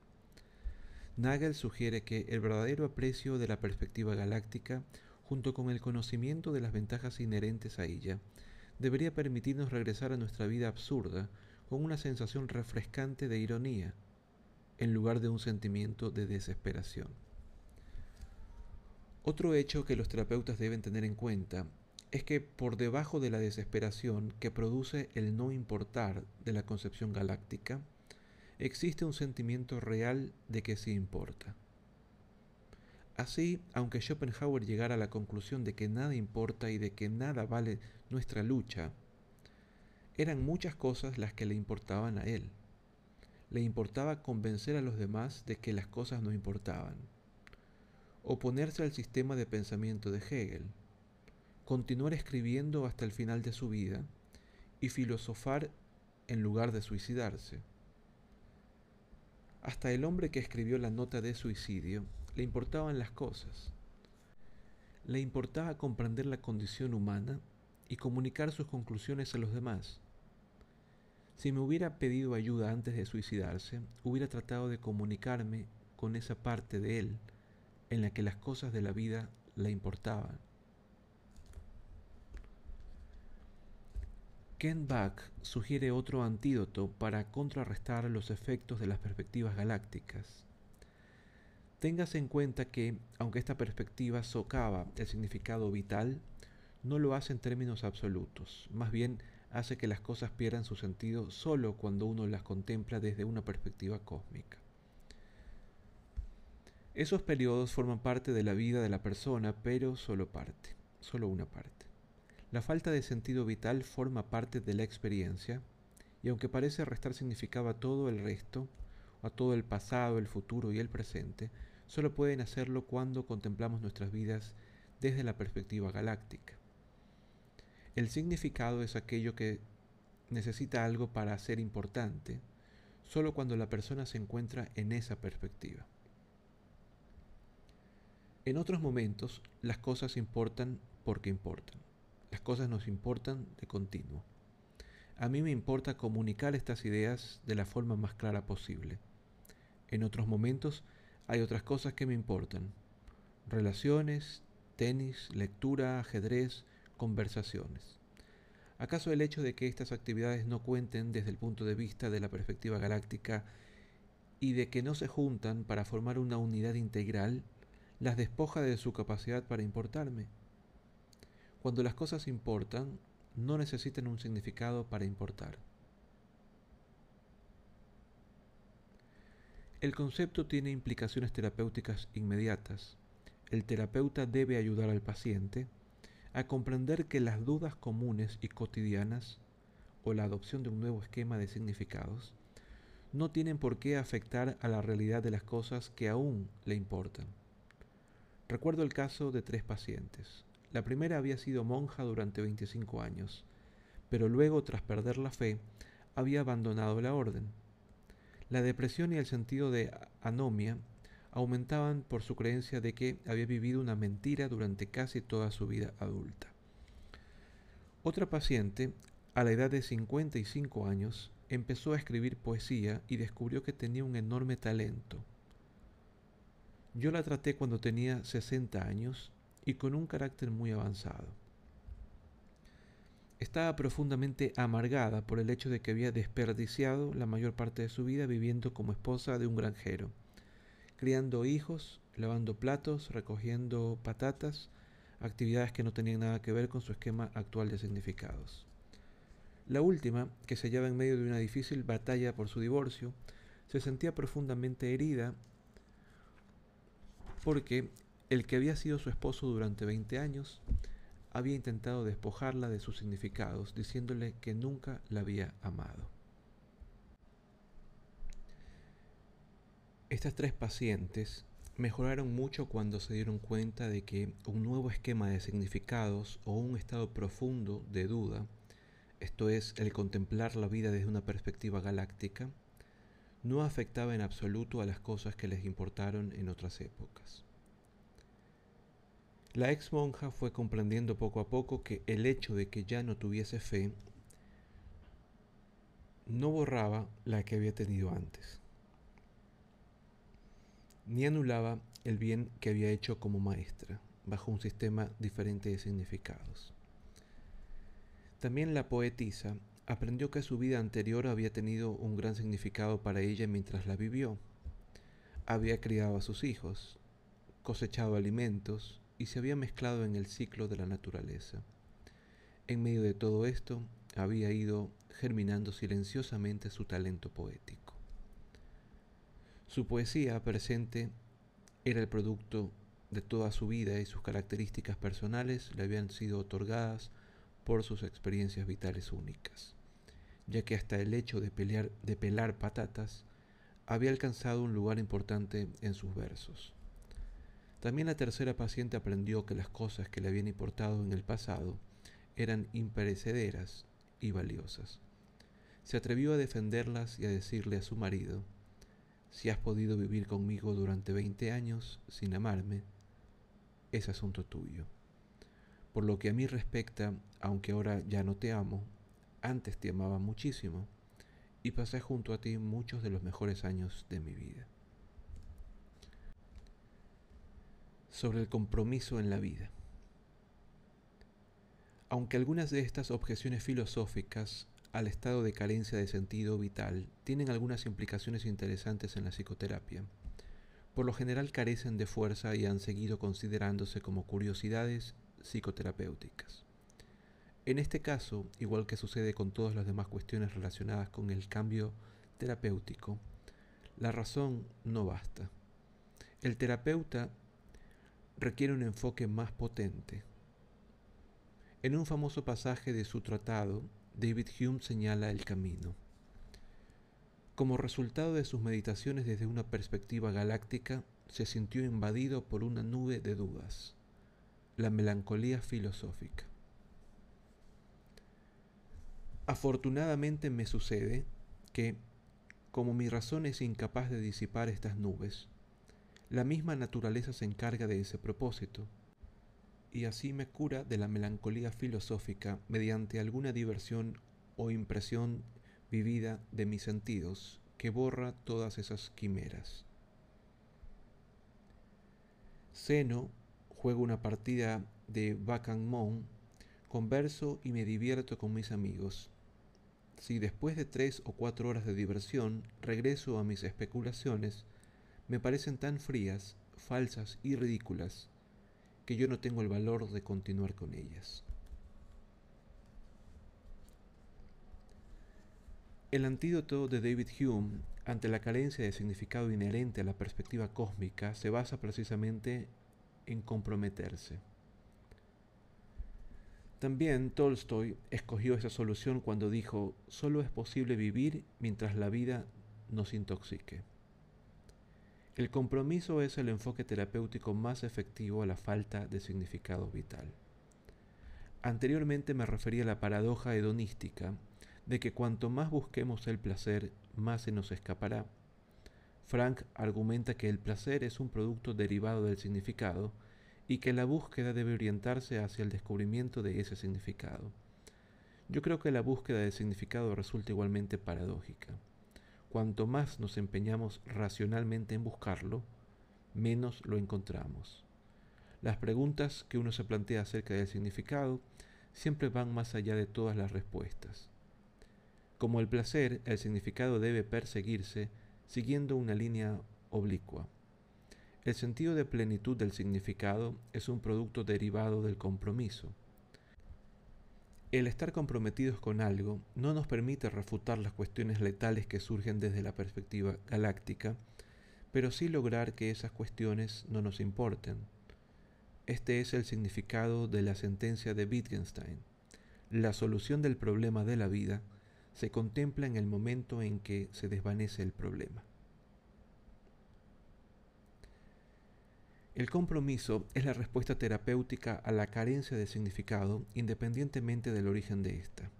Nagel sugiere que el verdadero aprecio de la perspectiva galáctica, junto con el conocimiento de las ventajas inherentes a ella, debería permitirnos regresar a nuestra vida absurda con una sensación refrescante de ironía, en lugar de un sentimiento de desesperación. Otro hecho que los terapeutas deben tener en cuenta es que por debajo de la desesperación que produce el no importar de la concepción galáctica, existe un sentimiento real de que sí importa. Así, aunque Schopenhauer llegara a la conclusión de que nada importa y de que nada vale nuestra lucha, eran muchas cosas las que le importaban a él. Le importaba convencer a los demás de que las cosas no importaban. Oponerse al sistema de pensamiento de Hegel continuar escribiendo hasta el final de su vida y filosofar en lugar de suicidarse. Hasta el hombre que escribió la nota de suicidio le importaban las cosas. Le importaba comprender la condición humana y comunicar sus conclusiones a los demás. Si me hubiera pedido ayuda antes de suicidarse, hubiera tratado de comunicarme con esa parte de él en la que las cosas de la vida le importaban. Ken Buck sugiere otro antídoto para contrarrestar los efectos de las perspectivas galácticas. Téngase en cuenta que, aunque esta perspectiva socava el significado vital, no lo hace en términos absolutos, más bien hace que las cosas pierdan su sentido solo cuando uno las contempla desde una perspectiva cósmica. Esos periodos forman parte de la vida de la persona, pero solo parte, solo una parte. La falta de sentido vital forma parte de la experiencia y aunque parece restar significado a todo el resto, a todo el pasado, el futuro y el presente, solo pueden hacerlo cuando contemplamos nuestras vidas desde la perspectiva galáctica. El significado es aquello que necesita algo para ser importante, solo cuando la persona se encuentra en esa perspectiva. En otros momentos, las cosas importan porque importan. Las cosas nos importan de continuo. A mí me importa comunicar estas ideas de la forma más clara posible. En otros momentos hay otras cosas que me importan. Relaciones, tenis, lectura, ajedrez, conversaciones. ¿Acaso el hecho de que estas actividades no cuenten desde el punto de vista de la perspectiva galáctica y de que no se juntan para formar una unidad integral las despoja de su capacidad para importarme? Cuando las cosas importan, no necesitan un significado para importar. El concepto tiene implicaciones terapéuticas inmediatas. El terapeuta debe ayudar al paciente a comprender que las dudas comunes y cotidianas o la adopción de un nuevo esquema de significados no tienen por qué afectar a la realidad de las cosas que aún le importan. Recuerdo el caso de tres pacientes. La primera había sido monja durante 25 años, pero luego, tras perder la fe, había abandonado la orden. La depresión y el sentido de anomia aumentaban por su creencia de que había vivido una mentira durante casi toda su vida adulta. Otra paciente, a la edad de 55 años, empezó a escribir poesía y descubrió que tenía un enorme talento. Yo la traté cuando tenía 60 años y con un carácter muy avanzado. Estaba profundamente amargada por el hecho de que había desperdiciado la mayor parte de su vida viviendo como esposa de un granjero, criando hijos, lavando platos, recogiendo patatas, actividades que no tenían nada que ver con su esquema actual de significados. La última, que se hallaba en medio de una difícil batalla por su divorcio, se sentía profundamente herida porque el que había sido su esposo durante 20 años había intentado despojarla de sus significados, diciéndole que nunca la había amado. Estas tres pacientes mejoraron mucho cuando se dieron cuenta de que un nuevo esquema de significados o un estado profundo de duda, esto es, el contemplar la vida desde una perspectiva galáctica, no afectaba en absoluto a las cosas que les importaron en otras épocas. La ex monja fue comprendiendo poco a poco que el hecho de que ya no tuviese fe no borraba la que había tenido antes ni anulaba el bien que había hecho como maestra, bajo un sistema diferente de significados. También la poetisa aprendió que su vida anterior había tenido un gran significado para ella mientras la vivió. Había criado a sus hijos, cosechado alimentos y se había mezclado en el ciclo de la naturaleza. En medio de todo esto, había ido germinando silenciosamente su talento poético. Su poesía presente era el producto de toda su vida y sus características personales le habían sido otorgadas por sus experiencias vitales únicas, ya que hasta el hecho de, pelear, de pelar patatas había alcanzado un lugar importante en sus versos. También la tercera paciente aprendió que las cosas que le habían importado en el pasado eran imperecederas y valiosas. Se atrevió a defenderlas y a decirle a su marido si has podido vivir conmigo durante 20 años sin amarme, es asunto tuyo. Por lo que a mí respecta, aunque ahora ya no te amo, antes te amaba muchísimo y pasé junto a ti muchos de los mejores años de mi vida. Sobre el compromiso en la vida. Aunque algunas de estas objeciones filosóficas al estado de carencia de sentido vital tienen algunas implicaciones interesantes en la psicoterapia. Por lo general carecen de fuerza y han seguido considerándose como curiosidades psicoterapéuticas. En este caso, igual que sucede con todas las demás cuestiones relacionadas con el cambio terapéutico, la razón no basta. El terapeuta requiere un enfoque más potente. En un famoso pasaje de su tratado, David Hume señala el camino. Como resultado de sus meditaciones desde una perspectiva galáctica, se sintió invadido por una nube de dudas, la melancolía filosófica. Afortunadamente me sucede que, como mi razón es incapaz de disipar estas nubes, la misma naturaleza se encarga de ese propósito y así me cura de la melancolía filosófica mediante alguna diversión o impresión vivida de mis sentidos que borra todas esas quimeras. Ceno, juego una partida de backgammon, converso y me divierto con mis amigos. Si después de tres o cuatro horas de diversión regreso a mis especulaciones, me parecen tan frías, falsas y ridículas que yo no tengo el valor de continuar con ellas. El antídoto de David Hume ante la carencia de significado inherente a la perspectiva cósmica se basa precisamente en comprometerse. También Tolstoy escogió esa solución cuando dijo, solo es posible vivir mientras la vida nos intoxique. El compromiso es el enfoque terapéutico más efectivo a la falta de significado vital. Anteriormente me refería a la paradoja hedonística de que cuanto más busquemos el placer, más se nos escapará. Frank argumenta que el placer es un producto derivado del significado y que la búsqueda debe orientarse hacia el descubrimiento de ese significado. Yo creo que la búsqueda de significado resulta igualmente paradójica. Cuanto más nos empeñamos racionalmente en buscarlo, menos lo encontramos. Las preguntas que uno se plantea acerca del significado siempre van más allá de todas las respuestas. Como el placer, el significado debe perseguirse siguiendo una línea oblicua. El sentido de plenitud del significado es un producto derivado del compromiso. El estar comprometidos con algo no nos permite refutar las cuestiones letales que surgen desde la perspectiva galáctica, pero sí lograr que esas cuestiones no nos importen. Este es el significado de la sentencia de Wittgenstein. La solución del problema de la vida se contempla en el momento en que se desvanece el problema. El compromiso es la respuesta terapéutica a la carencia de significado independientemente del origen de ésta.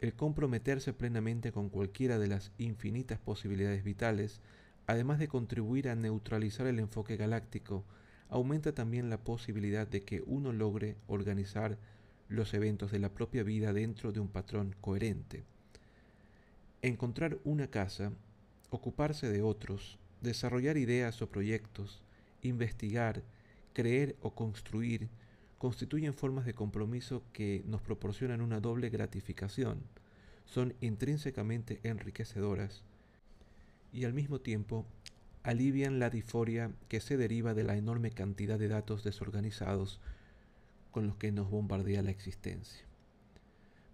El comprometerse plenamente con cualquiera de las infinitas posibilidades vitales, además de contribuir a neutralizar el enfoque galáctico, aumenta también la posibilidad de que uno logre organizar los eventos de la propia vida dentro de un patrón coherente. Encontrar una casa, ocuparse de otros, desarrollar ideas o proyectos, investigar, creer o construir constituyen formas de compromiso que nos proporcionan una doble gratificación, son intrínsecamente enriquecedoras y al mismo tiempo alivian la disforia que se deriva de la enorme cantidad de datos desorganizados con los que nos bombardea la existencia.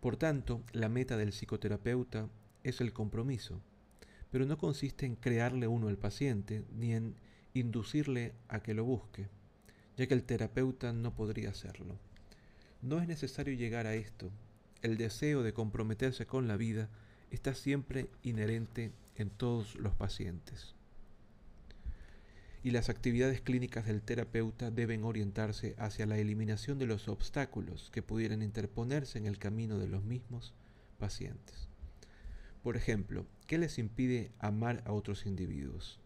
Por tanto, la meta del psicoterapeuta es el compromiso, pero no consiste en crearle uno al paciente ni en inducirle a que lo busque, ya que el terapeuta no podría hacerlo. No es necesario llegar a esto. El deseo de comprometerse con la vida está siempre inherente en todos los pacientes. Y las actividades clínicas del terapeuta deben orientarse hacia la eliminación de los obstáculos que pudieran interponerse en el camino de los mismos pacientes. Por ejemplo, ¿qué les impide amar a otros individuos?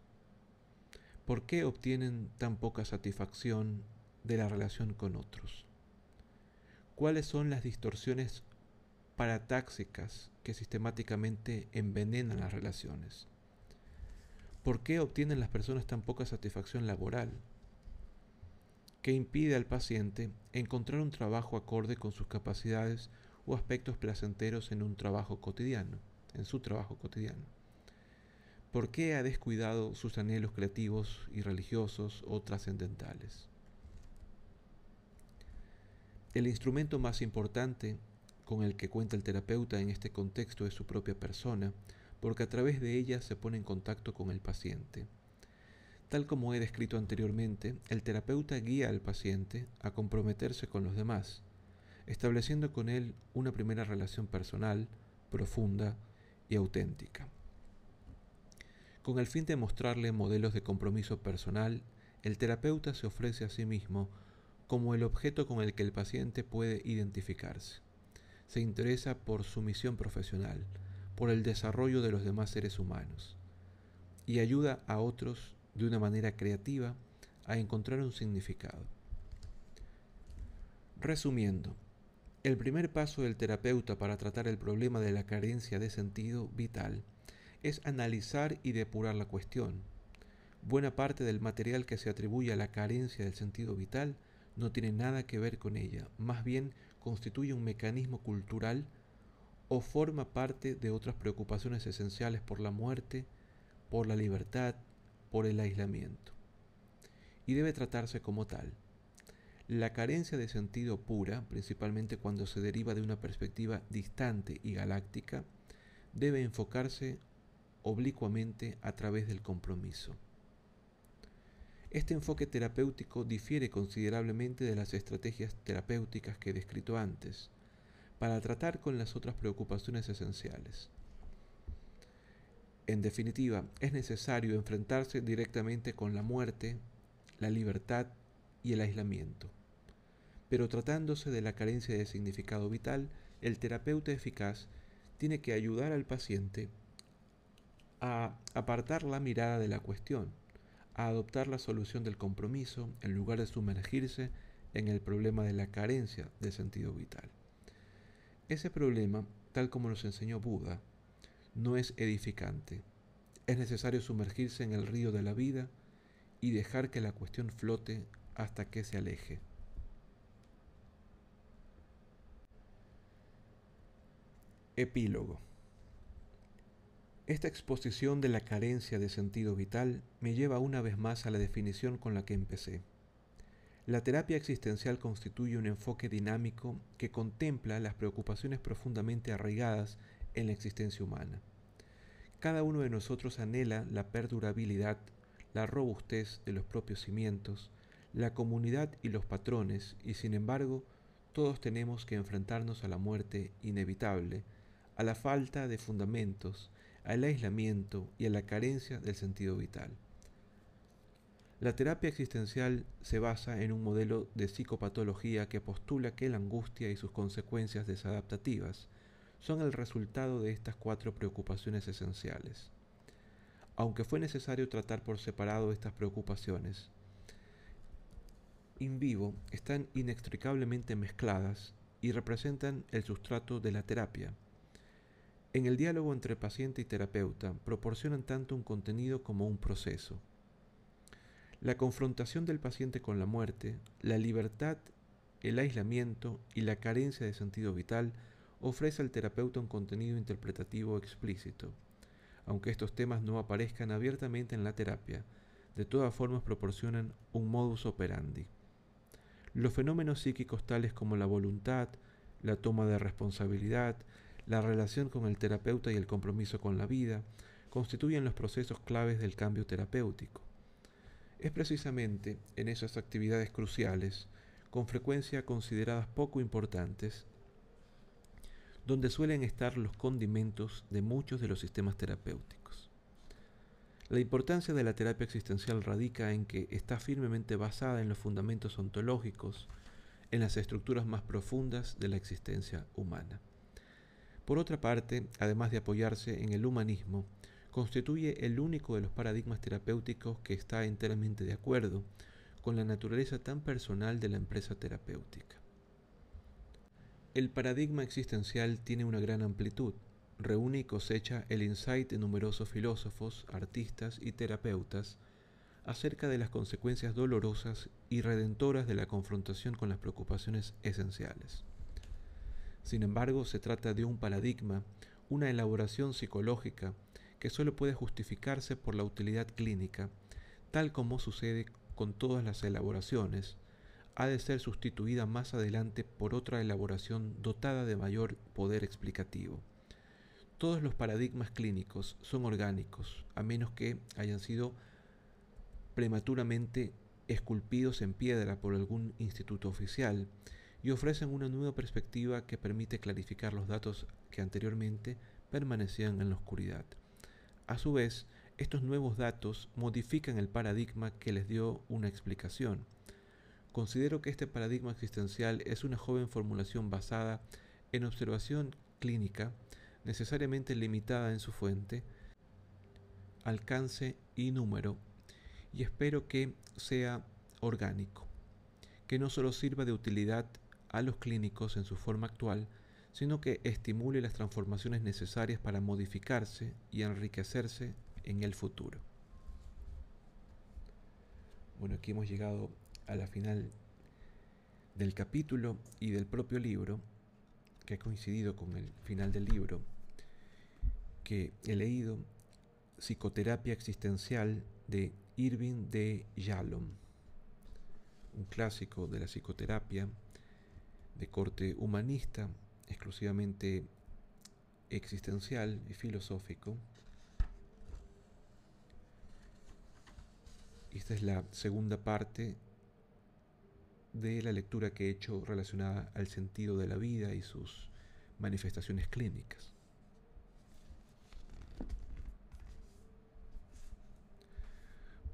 ¿Por qué obtienen tan poca satisfacción de la relación con otros? ¿Cuáles son las distorsiones paratáxicas que sistemáticamente envenenan las relaciones? ¿Por qué obtienen las personas tan poca satisfacción laboral? ¿Qué impide al paciente encontrar un trabajo acorde con sus capacidades o aspectos placenteros en un trabajo cotidiano, en su trabajo cotidiano? ¿Por qué ha descuidado sus anhelos creativos y religiosos o trascendentales? El instrumento más importante con el que cuenta el terapeuta en este contexto es su propia persona, porque a través de ella se pone en contacto con el paciente. Tal como he descrito anteriormente, el terapeuta guía al paciente a comprometerse con los demás, estableciendo con él una primera relación personal, profunda y auténtica. Con el fin de mostrarle modelos de compromiso personal, el terapeuta se ofrece a sí mismo como el objeto con el que el paciente puede identificarse. Se interesa por su misión profesional, por el desarrollo de los demás seres humanos, y ayuda a otros de una manera creativa a encontrar un significado. Resumiendo, el primer paso del terapeuta para tratar el problema de la carencia de sentido vital es analizar y depurar la cuestión. Buena parte del material que se atribuye a la carencia del sentido vital no tiene nada que ver con ella, más bien constituye un mecanismo cultural o forma parte de otras preocupaciones esenciales por la muerte, por la libertad, por el aislamiento. Y debe tratarse como tal. La carencia de sentido pura, principalmente cuando se deriva de una perspectiva distante y galáctica, debe enfocarse oblicuamente a través del compromiso. Este enfoque terapéutico difiere considerablemente de las estrategias terapéuticas que he descrito antes, para tratar con las otras preocupaciones esenciales. En definitiva, es necesario enfrentarse directamente con la muerte, la libertad y el aislamiento. Pero tratándose de la carencia de significado vital, el terapeuta eficaz tiene que ayudar al paciente a apartar la mirada de la cuestión, a adoptar la solución del compromiso en lugar de sumergirse en el problema de la carencia de sentido vital. Ese problema, tal como nos enseñó Buda, no es edificante. Es necesario sumergirse en el río de la vida y dejar que la cuestión flote hasta que se aleje. Epílogo esta exposición de la carencia de sentido vital me lleva una vez más a la definición con la que empecé. La terapia existencial constituye un enfoque dinámico que contempla las preocupaciones profundamente arraigadas en la existencia humana. Cada uno de nosotros anhela la perdurabilidad, la robustez de los propios cimientos, la comunidad y los patrones, y sin embargo, todos tenemos que enfrentarnos a la muerte inevitable, a la falta de fundamentos, al aislamiento y a la carencia del sentido vital. La terapia existencial se basa en un modelo de psicopatología que postula que la angustia y sus consecuencias desadaptativas son el resultado de estas cuatro preocupaciones esenciales. Aunque fue necesario tratar por separado estas preocupaciones, in vivo están inextricablemente mezcladas y representan el sustrato de la terapia. En el diálogo entre paciente y terapeuta proporcionan tanto un contenido como un proceso. La confrontación del paciente con la muerte, la libertad, el aislamiento y la carencia de sentido vital ofrece al terapeuta un contenido interpretativo explícito. Aunque estos temas no aparezcan abiertamente en la terapia, de todas formas proporcionan un modus operandi. Los fenómenos psíquicos tales como la voluntad, la toma de responsabilidad, la relación con el terapeuta y el compromiso con la vida constituyen los procesos claves del cambio terapéutico. Es precisamente en esas actividades cruciales, con frecuencia consideradas poco importantes, donde suelen estar los condimentos de muchos de los sistemas terapéuticos. La importancia de la terapia existencial radica en que está firmemente basada en los fundamentos ontológicos, en las estructuras más profundas de la existencia humana. Por otra parte, además de apoyarse en el humanismo, constituye el único de los paradigmas terapéuticos que está enteramente de acuerdo con la naturaleza tan personal de la empresa terapéutica. El paradigma existencial tiene una gran amplitud, reúne y cosecha el insight de numerosos filósofos, artistas y terapeutas acerca de las consecuencias dolorosas y redentoras de la confrontación con las preocupaciones esenciales. Sin embargo, se trata de un paradigma, una elaboración psicológica que solo puede justificarse por la utilidad clínica, tal como sucede con todas las elaboraciones, ha de ser sustituida más adelante por otra elaboración dotada de mayor poder explicativo. Todos los paradigmas clínicos son orgánicos, a menos que hayan sido prematuramente esculpidos en piedra por algún instituto oficial, y ofrecen una nueva perspectiva que permite clarificar los datos que anteriormente permanecían en la oscuridad. A su vez, estos nuevos datos modifican el paradigma que les dio una explicación. Considero que este paradigma existencial es una joven formulación basada en observación clínica, necesariamente limitada en su fuente, alcance y número, y espero que sea orgánico, que no solo sirva de utilidad a los clínicos en su forma actual, sino que estimule las transformaciones necesarias para modificarse y enriquecerse en el futuro. Bueno, aquí hemos llegado a la final del capítulo y del propio libro, que ha coincidido con el final del libro, que he leído, Psicoterapia Existencial de Irving de Yalom, un clásico de la psicoterapia de corte humanista exclusivamente existencial y filosófico. Esta es la segunda parte de la lectura que he hecho relacionada al sentido de la vida y sus manifestaciones clínicas.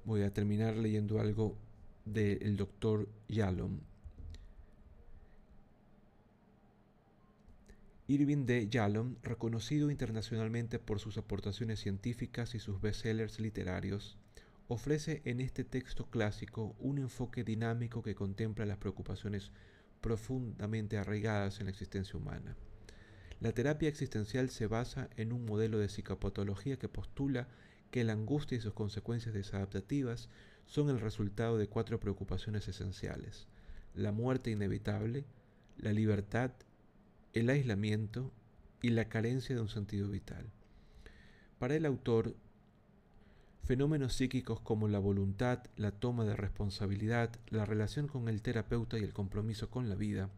Voy a terminar leyendo algo del doctor Yalom, Irving D. Yalom, reconocido internacionalmente por sus aportaciones científicas y sus bestsellers literarios, ofrece en este texto clásico un enfoque dinámico que contempla las preocupaciones profundamente arraigadas en la existencia humana. La terapia existencial se basa en un modelo de psicopatología que postula que la angustia y sus consecuencias desadaptativas son el resultado de cuatro preocupaciones esenciales, la muerte inevitable, la libertad el aislamiento y la carencia de un sentido vital. Para el autor, Fenómenos psíquicos como la voluntad, la toma de responsabilidad, la relación con el terapeuta y el compromiso con la vida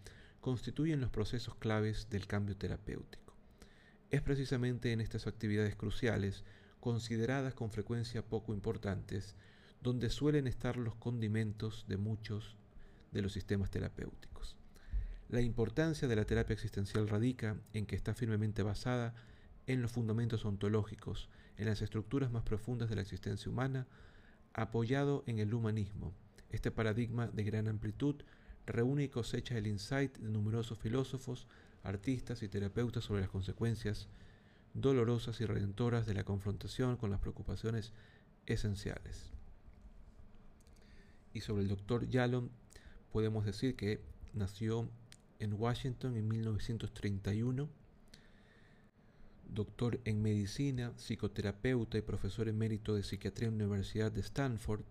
constituyen los procesos claves del cambio terapéutico. Es precisamente en estas actividades cruciales, consideradas con frecuencia poco importantes, donde suelen estar los condimentos de muchos de los sistemas terapéuticos. La importancia de la terapia existencial radica en que está firmemente basada en los fundamentos ontológicos, en las estructuras más profundas de la existencia humana, apoyado en el humanismo. Este paradigma de gran amplitud reúne y cosecha el insight de numerosos filósofos, artistas y terapeutas sobre las consecuencias dolorosas y redentoras de la confrontación con las preocupaciones esenciales. Y sobre el doctor Yalom podemos decir que nació en Washington en 1931 doctor en medicina, psicoterapeuta y profesor emérito de psiquiatría en la Universidad de Stanford,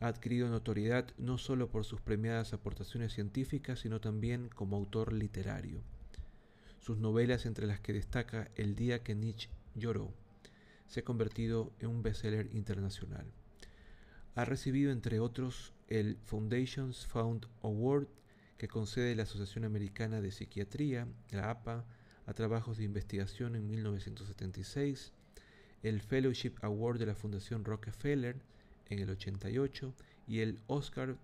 ha adquirido notoriedad no solo por sus premiadas aportaciones científicas, sino también como autor literario. Sus novelas, entre las que destaca El día que Nietzsche lloró, se ha convertido en un bestseller internacional. Ha recibido, entre otros, el Foundations Found Award que concede la Asociación Americana de Psiquiatría, la APA, a trabajos de investigación en 1976, el Fellowship Award de la Fundación Rockefeller en el 88 y el Oscar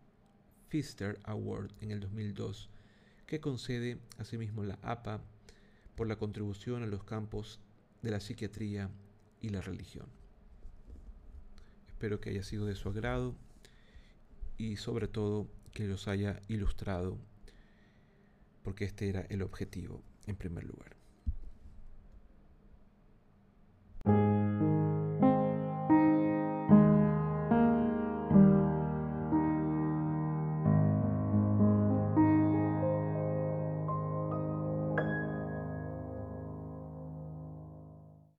Pfister Award en el 2002, que concede asimismo la APA por la contribución a los campos de la psiquiatría y la religión. Espero que haya sido de su agrado y sobre todo que los haya ilustrado, porque este era el objetivo en primer lugar.